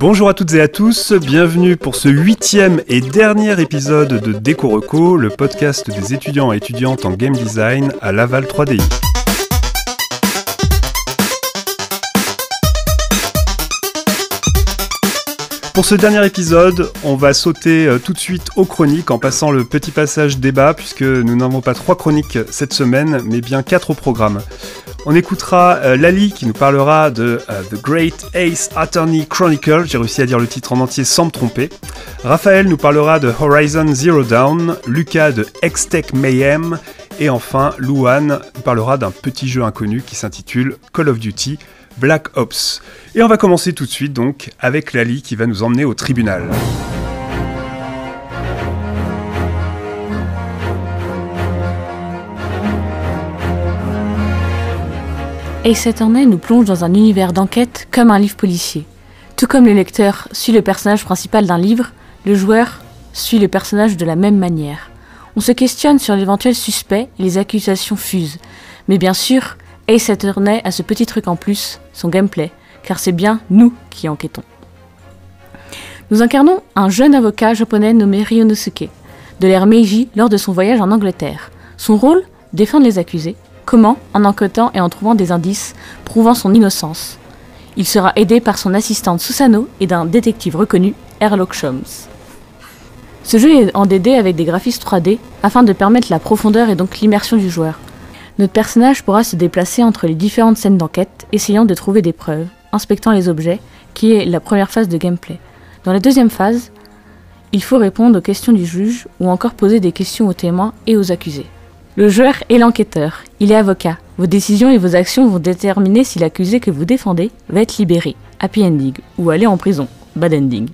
Bonjour à toutes et à tous, bienvenue pour ce huitième et dernier épisode de Déco Reco, le podcast des étudiants et étudiantes en game design à Laval 3DI. Pour ce dernier épisode, on va sauter euh, tout de suite aux chroniques en passant le petit passage débat puisque nous n'avons pas trois chroniques cette semaine mais bien quatre au programme. On écoutera euh, Lali qui nous parlera de euh, The Great Ace Attorney Chronicle, j'ai réussi à dire le titre en entier sans me tromper. Raphaël nous parlera de Horizon Zero Dawn, Lucas de X-Tech Mayhem, et enfin Louane nous parlera d'un petit jeu inconnu qui s'intitule Call of Duty Black Ops. Et on va commencer tout de suite donc avec Lali qui va nous emmener au tribunal. Ace Attorney nous plonge dans un univers d'enquête comme un livre policier. Tout comme le lecteur suit le personnage principal d'un livre, le joueur suit le personnage de la même manière. On se questionne sur l'éventuel suspect et les accusations fusent. Mais bien sûr, Ace Attorney a ce petit truc en plus, son gameplay, car c'est bien nous qui enquêtons. Nous incarnons un jeune avocat japonais nommé Ryonosuke, de l'ère Meiji lors de son voyage en Angleterre. Son rôle Défendre les accusés, Comment En enquêtant et en trouvant des indices prouvant son innocence. Il sera aidé par son assistante Susano et d'un détective reconnu, Erlock Sholmes. Ce jeu est en DD avec des graphismes 3D afin de permettre la profondeur et donc l'immersion du joueur. Notre personnage pourra se déplacer entre les différentes scènes d'enquête, essayant de trouver des preuves, inspectant les objets, qui est la première phase de gameplay. Dans la deuxième phase, il faut répondre aux questions du juge ou encore poser des questions aux témoins et aux accusés. Le joueur est l'enquêteur, il est avocat. Vos décisions et vos actions vont déterminer si l'accusé que vous défendez va être libéré, happy ending, ou aller en prison, bad ending.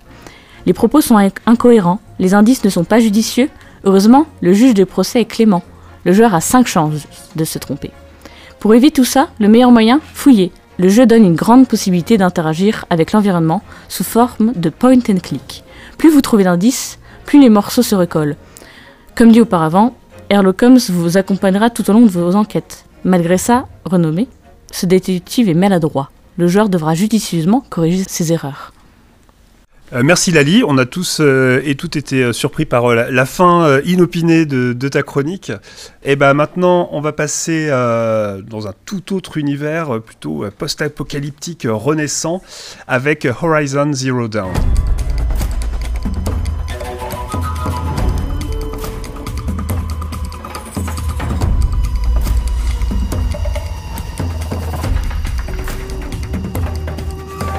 Les propos sont incohérents, les indices ne sont pas judicieux. Heureusement, le juge de procès est clément. Le joueur a 5 chances de se tromper. Pour éviter tout ça, le meilleur moyen, fouiller. Le jeu donne une grande possibilité d'interagir avec l'environnement sous forme de point and click. Plus vous trouvez d'indices, plus les morceaux se recollent. Comme dit auparavant, Sherlock Holmes vous accompagnera tout au long de vos enquêtes. Malgré ça, renommé, ce détective est maladroit. Le joueur devra judicieusement corriger ses erreurs. Euh, merci Lali, on a tous euh, et toutes été euh, surpris par la, fin inopinée de, ta chronique. Et ben maintenant, on va passer dans un tout autre univers, plutôt post-apocalyptique renaissant, avec Horizon Zero Dawn.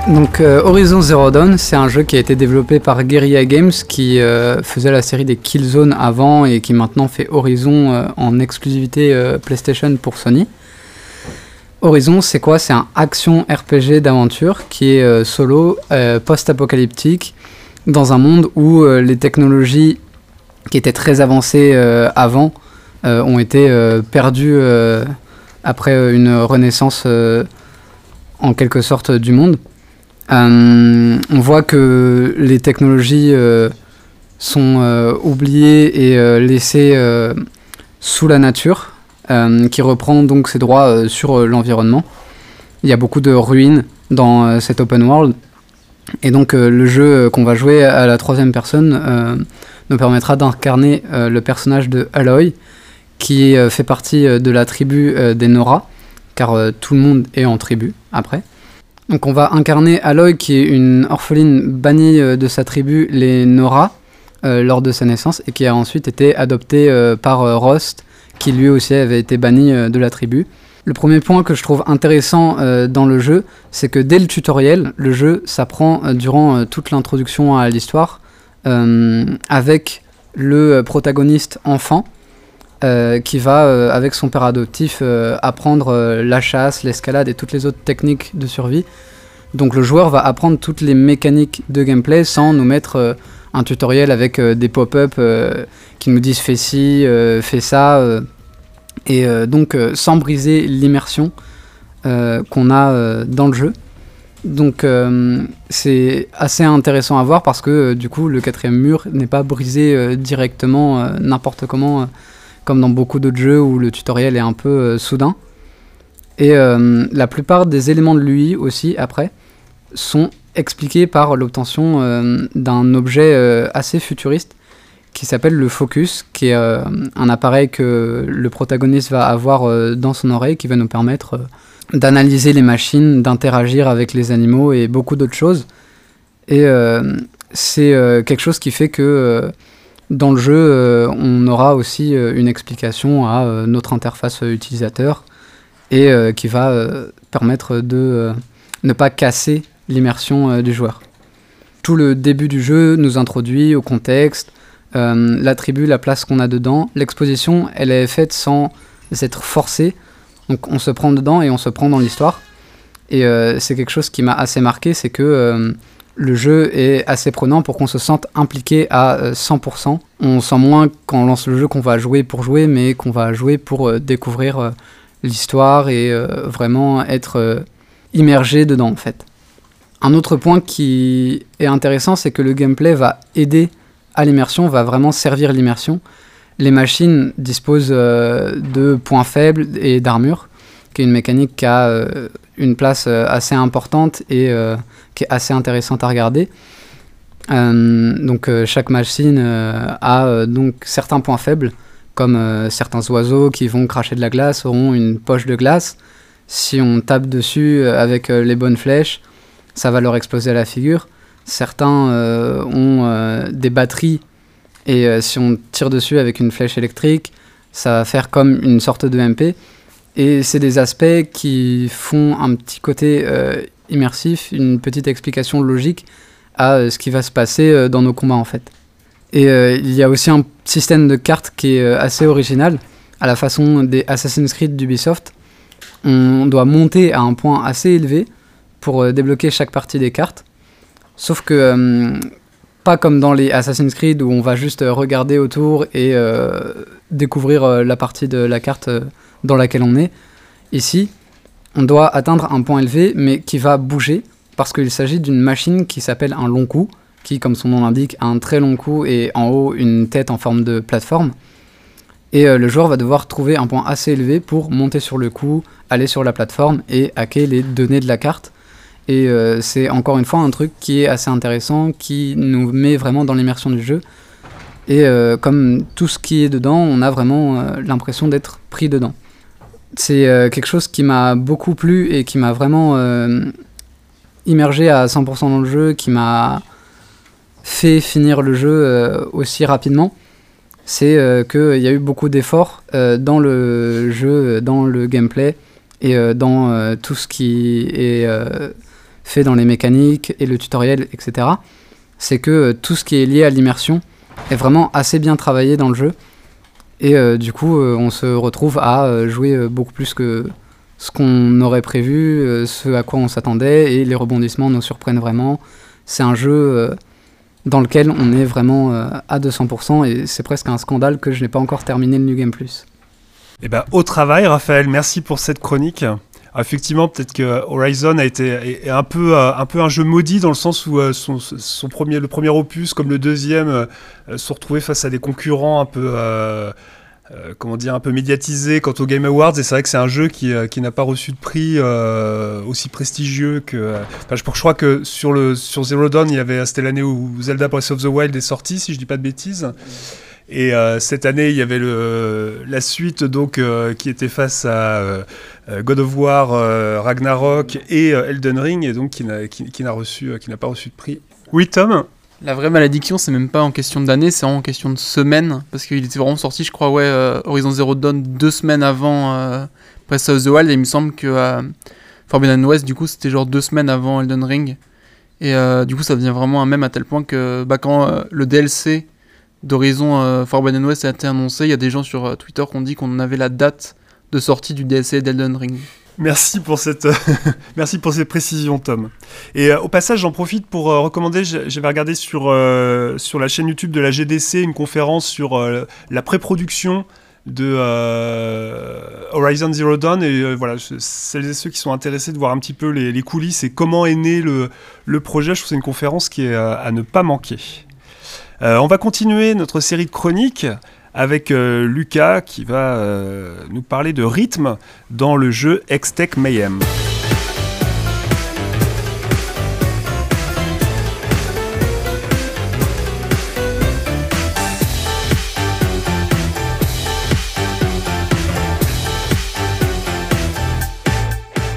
Donc euh, Horizon Zero Dawn, c'est un jeu qui a été développé par Guerrilla Games qui euh, faisait la série des Killzone avant et qui maintenant fait Horizon euh, en exclusivité PlayStation pour Sony. Horizon, c'est quoi? C'est un action RPG d'aventure qui est solo, post-apocalyptique, dans un monde où les technologies qui étaient très avancées avant ont été perdues après une renaissance en quelque sorte du monde. Euh, on voit que les technologies euh, sont euh, oubliées et laissées sous la nature, qui reprend donc ses droits sur l'environnement. Il y a beaucoup de ruines dans cet open world. Et donc le jeu qu'on va jouer à la troisième personne nous permettra d'incarner le personnage de Aloy, qui fait partie de la tribu des Nora, car tout le monde est en tribu après. Donc on va incarner Aloy qui est une orpheline bannie euh, de sa tribu, les Nora, euh, lors de sa naissance et qui a ensuite été adoptée euh, par Rost, qui lui aussi avait été banni de la tribu. Le premier point que je trouve intéressant dans le jeu, c'est que dès le tutoriel, le jeu s'apprend durant toute l'introduction à l'histoire avec le protagoniste enfant euh, qui va, euh, avec son père adoptif, euh, apprendre la chasse, l'escalade et toutes les autres techniques de survie. Donc le joueur va apprendre toutes les mécaniques de gameplay sans nous mettre un tutoriel avec des pop-up qui nous disent fais ci, fais ça, et donc sans briser l'immersion qu'on a dans le jeu. Donc c'est assez intéressant à voir parce que du coup le quatrième mur n'est pas brisé directement n'importe comment comme dans beaucoup d'autres jeux où le tutoriel est un peu euh, soudain. Et euh, la plupart des éléments de l'UI aussi, après, sont expliqué par l'obtention d'un objet assez futuriste qui s'appelle le Focus, qui est un appareil que le protagoniste va avoir dans son oreille, qui va nous permettre d'analyser les machines, d'interagir avec les animaux et beaucoup d'autres choses. Et c'est quelque chose qui fait que dans le jeu, on aura aussi une explication à notre interface utilisateur et euh, qui va euh, permettre de euh, ne pas casser l'immersion du joueur. Tout le début du jeu nous introduit au contexte, l'attribut, la place qu'on a dedans. L'exposition, elle est faite sans être forcée. Donc on se prend dedans et on se prend dans l'histoire. Et c'est quelque chose qui m'a assez marqué, c'est que le jeu est assez prenant pour qu'on se sente impliqué à 100%. On sent moins quand on lance le jeu qu'on va jouer pour jouer, mais qu'on va jouer pour découvrir l'histoire et euh, vraiment être euh, immergé dedans en fait. Un autre point qui est intéressant, c'est que le gameplay va aider à l'immersion, va vraiment servir l'immersion. Les machines disposent euh, de points faibles et d'armure, qui est une mécanique qui a une place assez importante et qui est assez intéressante à regarder. donc chaque machine a donc certains points faibles comme euh, certains oiseaux qui vont cracher de la glace auront une poche de glace. Si on tape dessus euh, avec euh, les bonnes flèches, ça va leur exploser à la figure. Certains ont des batteries et si on tire dessus avec une flèche électrique, ça va faire comme une sorte de MP. Et c'est des aspects qui font un petit côté immersif, une petite explication logique à ce qui va se passer dans nos combats en fait. Et euh, il y a aussi un système de cartes qui est euh, assez original, à la façon des Assassin's Creed d'Ubisoft. On doit monter à un point assez élevé pour euh, débloquer chaque partie des cartes. Sauf que, pas comme dans les Assassin's Creed où on va juste regarder autour et découvrir la partie de la carte dans laquelle on est. Ici, on doit atteindre un point élevé, mais qui va bouger, parce qu'il s'agit d'une machine qui s'appelle un long coup, qui, comme son nom l'indique, a un très long cou et en haut une tête en forme de plateforme. Et euh, le joueur va devoir trouver un point assez élevé pour monter sur le coup, aller sur la plateforme et hacker les données de la carte. Et euh, c'est encore une fois un truc qui est assez intéressant, qui nous met vraiment dans l'immersion du jeu. Et euh, comme tout ce qui est dedans, on a vraiment l'impression d'être pris dedans. C'est quelque chose qui m'a beaucoup plu et qui m'a vraiment immergé à 100% dans le jeu, qui m'a fait finir le jeu euh, aussi rapidement, c'est euh, qu'il y a eu beaucoup d'efforts euh, dans le jeu, dans le gameplay et dans tout ce qui est fait dans les mécaniques et le tutoriel, etc. C'est que tout ce qui est lié à l'immersion est vraiment assez bien travaillé dans le jeu. Et du coup, on se retrouve à jouer beaucoup plus que ce qu'on aurait prévu, ce à quoi on s'attendait, et les rebondissements nous surprennent vraiment. C'est un jeu dans lequel on est vraiment euh, à 200% et c'est presque un scandale que je n'ai pas encore terminé le New Game Plus. Eh ben, au travail, Raphaël, merci pour cette chronique. Ah, effectivement, peut-être que Horizon a été un peu, euh, un peu un jeu maudit dans le sens où euh, son, premier, le premier opus, comme le deuxième, se retrouvait face à des concurrents un peu euh, comment dire, un peu médiatisé quant aux Game Awards, et c'est vrai que c'est un jeu qui, euh, qui n'a pas reçu de prix euh, aussi prestigieux que. je, crois que sur, le, sur Zero Dawn, c'était l'année où Zelda Breath of the Wild est sorti, si je dis pas de bêtises. Et cette année, il y avait la suite donc qui était face à God of War, Ragnarok et Elden Ring, et donc qui n'a, pas reçu de prix. Oui, Tom? La vraie malédiction, c'est même pas en question d'années, c'est en question de semaines. Parce qu'il était vraiment sorti, je crois, ouais, euh, Horizon Zero Dawn deux semaines avant euh, Breath of the Wild. Et il me semble que euh, Forbidden West, du coup, c'était genre deux semaines avant Elden Ring. Et euh, du coup, ça devient vraiment un même à tel point que bah, quand le DLC d'Horizon Forbidden West a été annoncé, il y a des gens sur Twitter qui ont dit qu'on avait la date de sortie du DLC d'Elden Ring. Merci pour cette, merci pour ces précisions, Tom. Et euh, au passage, j'en profite pour euh, recommander. J'avais regardé sur euh, sur la chaîne YouTube de la GDC une conférence sur la pré-production de Horizon Zero Dawn et voilà celles et ceux qui sont intéressés de voir un petit peu les, coulisses et comment est né le, le projet. Je trouve c'est une conférence qui est à ne pas manquer. Euh, on va continuer notre série de chroniques avec euh, Lucas qui va euh, nous parler de rythme dans le jeu Extech Mayhem.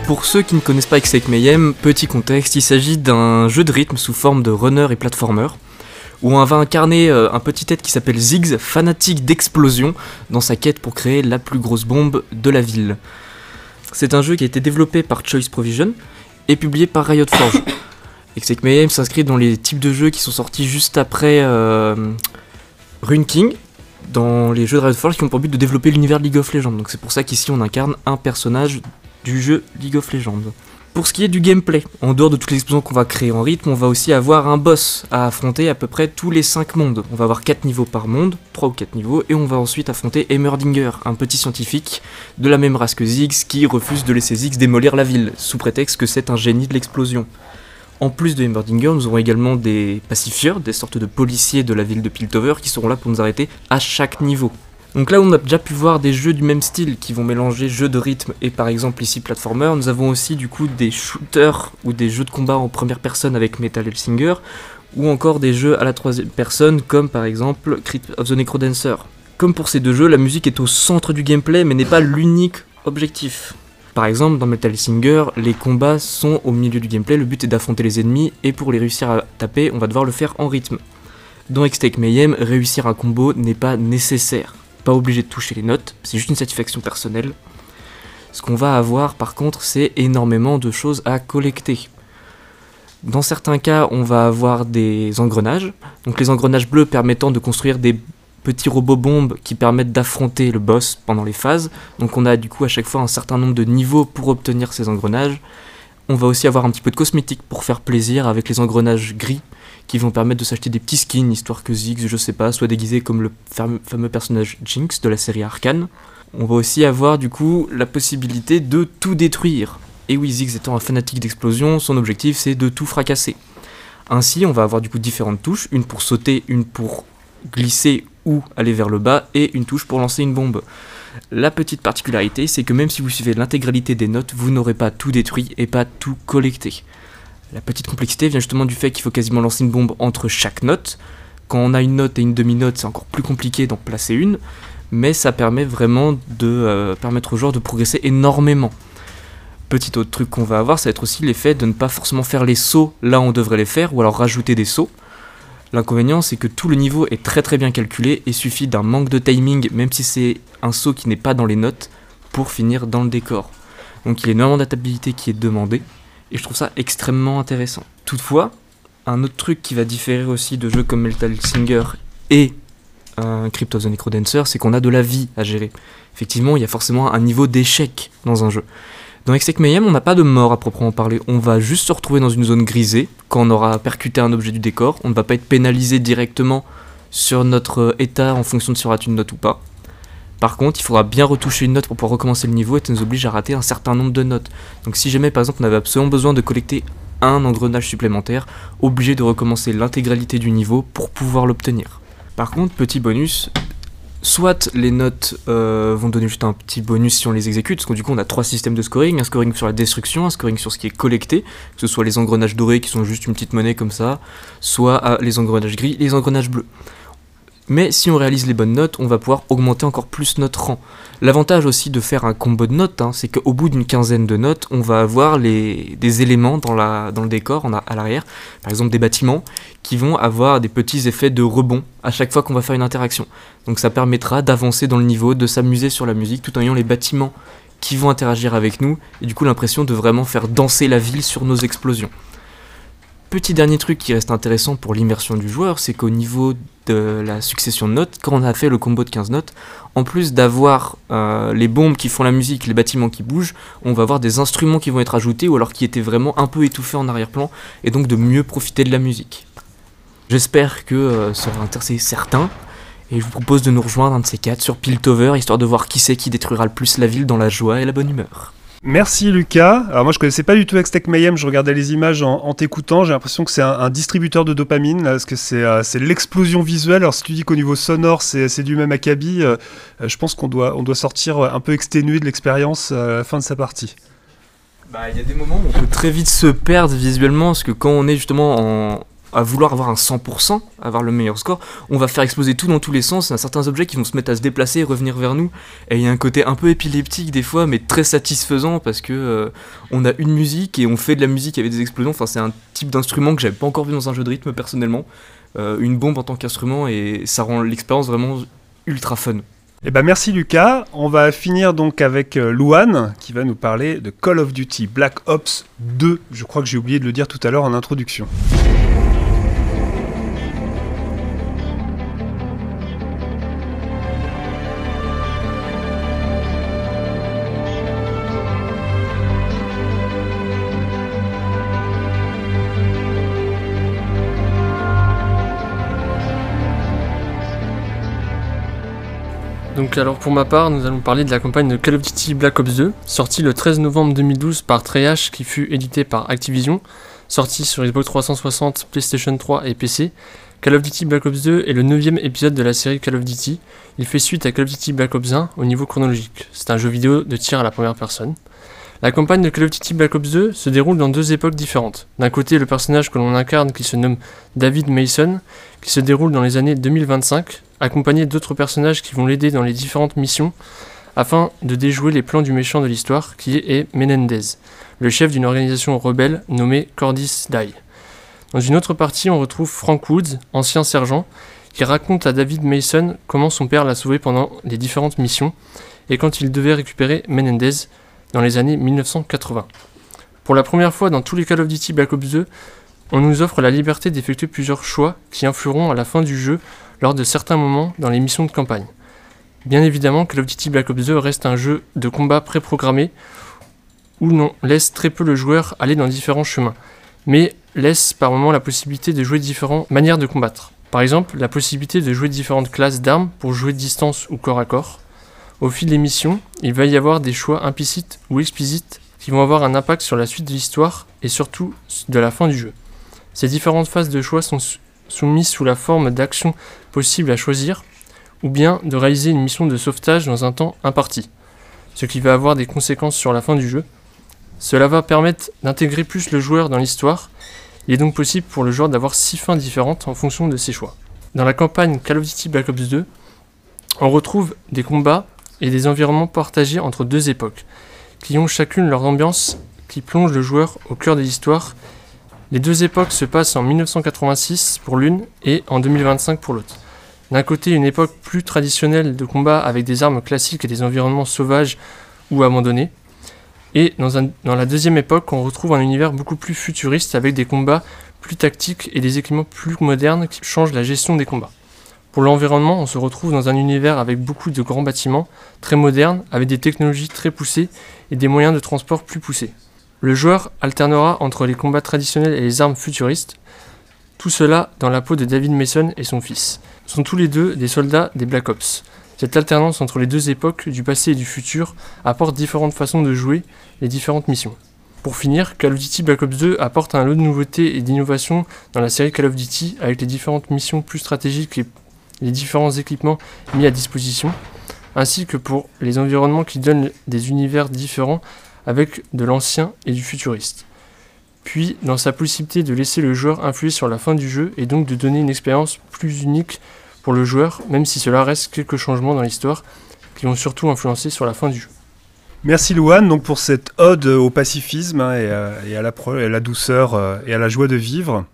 Pour ceux qui ne connaissent pas Extech Mayhem, petit contexte, il s'agit d'un jeu de rythme sous forme de runner et platformer où on va incarner euh, un petit être qui s'appelle Ziggs, fanatique d'explosion, dans sa quête pour créer la plus grosse bombe de la ville. C'est un jeu qui a été développé par Choice Provision et publié par Riot Forge. Exec Mayhem s'inscrit dans les types de jeux qui sont sortis juste après euh, Rune King, dans les jeux de Riot Forge qui ont pour but de développer l'univers League of Legends. Donc c'est pour ça qu'ici on incarne un personnage du jeu League of Legends. Pour ce qui est du gameplay, en dehors de toutes les explosions qu'on va créer en rythme, on va aussi avoir un boss à affronter à peu près tous les 5 mondes. On va avoir 4 niveaux par monde, 3 ou 4 niveaux, et on va ensuite affronter Emmerdinger, un petit scientifique de la même race que Ziggs qui refuse de laisser Ziggs démolir la ville, sous prétexte que c'est un génie de l'explosion. En plus de Emmerdinger, nous aurons également des pacifieurs, des sortes de policiers de la ville de Piltover qui seront là pour nous arrêter à chaque niveau. Donc là, on a déjà pu voir des jeux du même style qui vont mélanger jeux de rythme et par exemple ici platformer. Nous avons aussi du coup des shooters ou des jeux de combat en première personne avec Metal Hellsinger ou encore des jeux à la troisième personne comme par exemple Crypt of the Necrodancer. Comme pour ces deux jeux, la musique est au centre du gameplay mais n'est pas l'unique objectif. Par exemple, dans Metal Singer, les combats sont au milieu du gameplay, le but est d'affronter les ennemis et pour les réussir à taper, on va devoir le faire en rythme. Dans Extake Mayhem, réussir un combo n'est pas nécessaire pas obligé de toucher les notes, c'est juste une satisfaction personnelle. Ce qu'on va avoir par contre, c'est énormément de choses à collecter. Dans certains cas, on va avoir des engrenages. Donc les engrenages bleus permettant de construire des petits robots bombes qui permettent d'affronter le boss pendant les phases. Donc on a du coup à chaque fois un certain nombre de niveaux pour obtenir ces engrenages. On va aussi avoir un petit peu de cosmétiques pour faire plaisir avec les engrenages gris qui vont permettre de s'acheter des petits skins, histoire que Ziggs, je sais pas, soit déguisé comme le fameux personnage Jinx de la série Arcane. On va aussi avoir du coup la possibilité de tout détruire. Et oui, Ziggs étant un fanatique d'explosion, son objectif c'est de tout fracasser. Ainsi, on va avoir du coup différentes touches, une pour sauter, une pour glisser ou aller vers le bas, et une touche pour lancer une bombe. La petite particularité, c'est que même si vous suivez l'intégralité des notes, vous n'aurez pas tout détruit et pas tout collecté. La petite complexité vient justement du fait qu'il faut quasiment lancer une bombe entre chaque note. Quand on a une note et une demi-note, c'est encore plus compliqué d'en placer une, mais ça permet vraiment de euh, permettre aux joueurs de progresser énormément. Petit autre truc qu'on va avoir, ça va être aussi l'effet de ne pas forcément faire les sauts là où on devrait les faire, ou alors rajouter des sauts. L'inconvénient, c'est que tout le niveau est très très bien calculé et suffit d'un manque de timing, même si c'est un saut qui n'est pas dans les notes, pour finir dans le décor. Donc il y a énormément d'adaptabilité qui est demandée et je trouve ça extrêmement intéressant. Toutefois, un autre truc qui va différer aussi de jeux comme Metal Singer et un Crypt of the Necrodancer, c'est qu'on a de la vie à gérer. Effectivement, il y a forcément un niveau d'échec dans un jeu. Dans Exec Mayhem, on n'a pas de mort à proprement parler. On va juste se retrouver dans une zone grisée quand on aura percuté un objet du décor. On ne va pas être pénalisé directement sur notre état en fonction de si on rate une note ou pas. Par contre, il faudra bien retoucher une note pour pouvoir recommencer le niveau et ça nous oblige à rater un certain nombre de notes. Donc si jamais par exemple on avait absolument besoin de collecter un engrenage supplémentaire, obligé de recommencer l'intégralité du niveau pour pouvoir l'obtenir. Par contre, petit bonus, soit les notes euh, vont donner juste un petit bonus si on les exécute, parce que du coup on a trois systèmes de scoring, un scoring sur la destruction, un scoring sur ce qui est collecté, que ce soit les engrenages dorés qui sont juste une petite monnaie comme ça, soit ah, les engrenages gris, les engrenages bleus. Mais si on réalise les bonnes notes, on va pouvoir augmenter encore plus notre rang. L'avantage aussi de faire un combo de notes, hein, c'est qu'au bout d'une quinzaine de notes, on va avoir des éléments dans, le décor, à l'arrière, par exemple des bâtiments, qui vont avoir des petits effets de rebond à chaque fois qu'on va faire une interaction. Donc ça permettra d'avancer dans le niveau, de s'amuser sur la musique, tout en ayant les bâtiments qui vont interagir avec nous, et du coup l'impression de vraiment faire danser la ville sur nos explosions. Petit dernier truc qui reste intéressant pour l'immersion du joueur, c'est qu'au niveau de la succession de notes, quand on a fait le combo de 15 notes, en plus d'avoir euh, les bombes qui font la musique, les bâtiments qui bougent, on va avoir des instruments qui vont être ajoutés ou alors qui étaient vraiment un peu étouffés en arrière-plan et donc de mieux profiter de la musique. J'espère que euh, ça va intéresser certains et je vous propose de nous rejoindre un de ces quatre sur Piltover histoire de voir qui c'est qui détruira le plus la ville dans la joie et la bonne humeur. Merci Lucas. Alors moi je connaissais pas du tout Extech Mayhem, je regardais les images en, t'écoutant, j'ai l'impression que c'est un, distributeur de dopamine, parce que euh, c'est l'explosion visuelle. Alors si tu dis qu'au niveau sonore c'est du même acabit, euh, je pense qu'on doit, on doit sortir un peu exténué de l'expérience à la fin de sa partie. Bah il y a des moments où on peut très vite se perdre visuellement, parce que quand on est justement en, à vouloir avoir un 100%, avoir le meilleur score, on va faire exploser tout dans tous les sens, il y a certains objets qui vont se mettre à se déplacer et revenir vers nous, et il y a un côté un peu épileptique des fois, mais très satisfaisant parce que euh, on a une musique et on fait de la musique avec des explosions, enfin c'est un type d'instrument que j'avais pas encore vu dans un jeu de rythme personnellement, euh, une bombe en tant qu'instrument, et ça rend l'expérience vraiment ultra fun. Eh ben merci Lucas. On va finir donc avec euh, Louane qui va nous parler de Call of Duty Black Ops 2. Je crois que j'ai oublié de le dire tout à l'heure en introduction. Donc alors pour ma part, nous allons parler de la campagne de Call of Duty Black Ops 2, sortie le 13 novembre 2012 par Treyarch qui fut édité par Activision, sortie sur Xbox 360, PlayStation 3 et PC. Call of Duty Black Ops 2 est le neuvième épisode de la série Call of Duty. Il fait suite à Call of Duty Black Ops 1 au niveau chronologique. C'est un jeu vidéo de tir à la première personne. La campagne de Call of Duty Black Ops 2 se déroule dans deux époques différentes. D'un côté, le personnage que l'on incarne qui se nomme David Mason, qui se déroule dans les années 2025, accompagné d'autres personnages qui vont l'aider dans les différentes missions afin de déjouer les plans du méchant de l'histoire qui est Menendez, le chef d'une organisation rebelle nommée Cordis Die. Dans une autre partie, on retrouve Frank Woods, ancien sergent, qui raconte à David Mason comment son père l'a sauvé pendant les différentes missions et quand il devait récupérer Menendez dans les années 1980. Pour la première fois dans tous les Call of Duty Black Ops 2, on nous offre la liberté d'effectuer plusieurs choix qui influeront à la fin du jeu lors de certains moments dans les missions de campagne. Bien évidemment, Call of Duty Black Ops 2 reste un jeu de combat préprogrammé où l'on laisse très peu le joueur aller dans différents chemins, mais laisse par moments la possibilité de jouer différentes manières de combattre. Par exemple, la possibilité de jouer différentes classes d'armes pour jouer de distance ou corps à corps. Au fil des missions, il va y avoir des choix implicites ou explicites qui vont avoir un impact sur la suite de l'histoire et surtout de la fin du jeu. Ces différentes phases de choix sont soumises sous la forme d'actions possibles à choisir, ou bien de réaliser une mission de sauvetage dans un temps imparti, ce qui va avoir des conséquences sur la fin du jeu. Cela va permettre d'intégrer plus le joueur dans l'histoire, il est donc possible pour le joueur d'avoir six fins différentes en fonction de ses choix. Dans la campagne Call of Duty Black Ops 2, on retrouve des combats et des environnements partagés entre deux époques, qui ont chacune leur ambiance qui plonge le joueur au cœur de l'histoire les deux époques se passent en 1986 pour l'une et en 2025 pour l'autre. D'un côté, une époque plus traditionnelle de combat avec des armes classiques et des environnements sauvages ou abandonnés. Et dans, dans la deuxième époque, on retrouve un univers beaucoup plus futuriste avec des combats plus tactiques et des équipements plus modernes qui changent la gestion des combats. Pour l'environnement, on se retrouve dans un univers avec beaucoup de grands bâtiments, très modernes, avec des technologies très poussées et des moyens de transport plus poussés. Le joueur alternera entre les combats traditionnels et les armes futuristes, tout cela dans la peau de David Mason et son fils. Ils sont tous les deux des soldats des Black Ops. Cette alternance entre les deux époques, du passé et du futur, apporte différentes façons de jouer les différentes missions. Pour finir, Call of Duty Black Ops 2 apporte un lot de nouveautés et d'innovations dans la série Call of Duty avec les différentes missions plus stratégiques et les différents équipements mis à disposition, ainsi que pour les environnements qui donnent des univers différents avec de l'ancien et du futuriste. Puis, dans sa possibilité de laisser le joueur influer sur la fin du jeu et donc de donner une expérience plus unique pour le joueur, même si cela reste quelques changements dans l'histoire qui vont surtout influencer sur la fin du jeu. Merci Louane pour cette ode au pacifisme hein, et, à, la, douceur euh, et à la joie de vivre.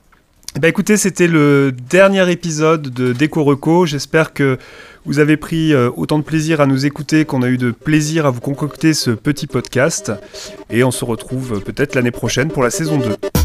Eh ben écoutez, c'était le dernier épisode de Déco Reco. J'espère que vous avez pris euh, autant de plaisir à nous écouter qu'on a eu de plaisir à vous concocter ce petit podcast. Et on se retrouve peut-être l'année prochaine pour la saison 2.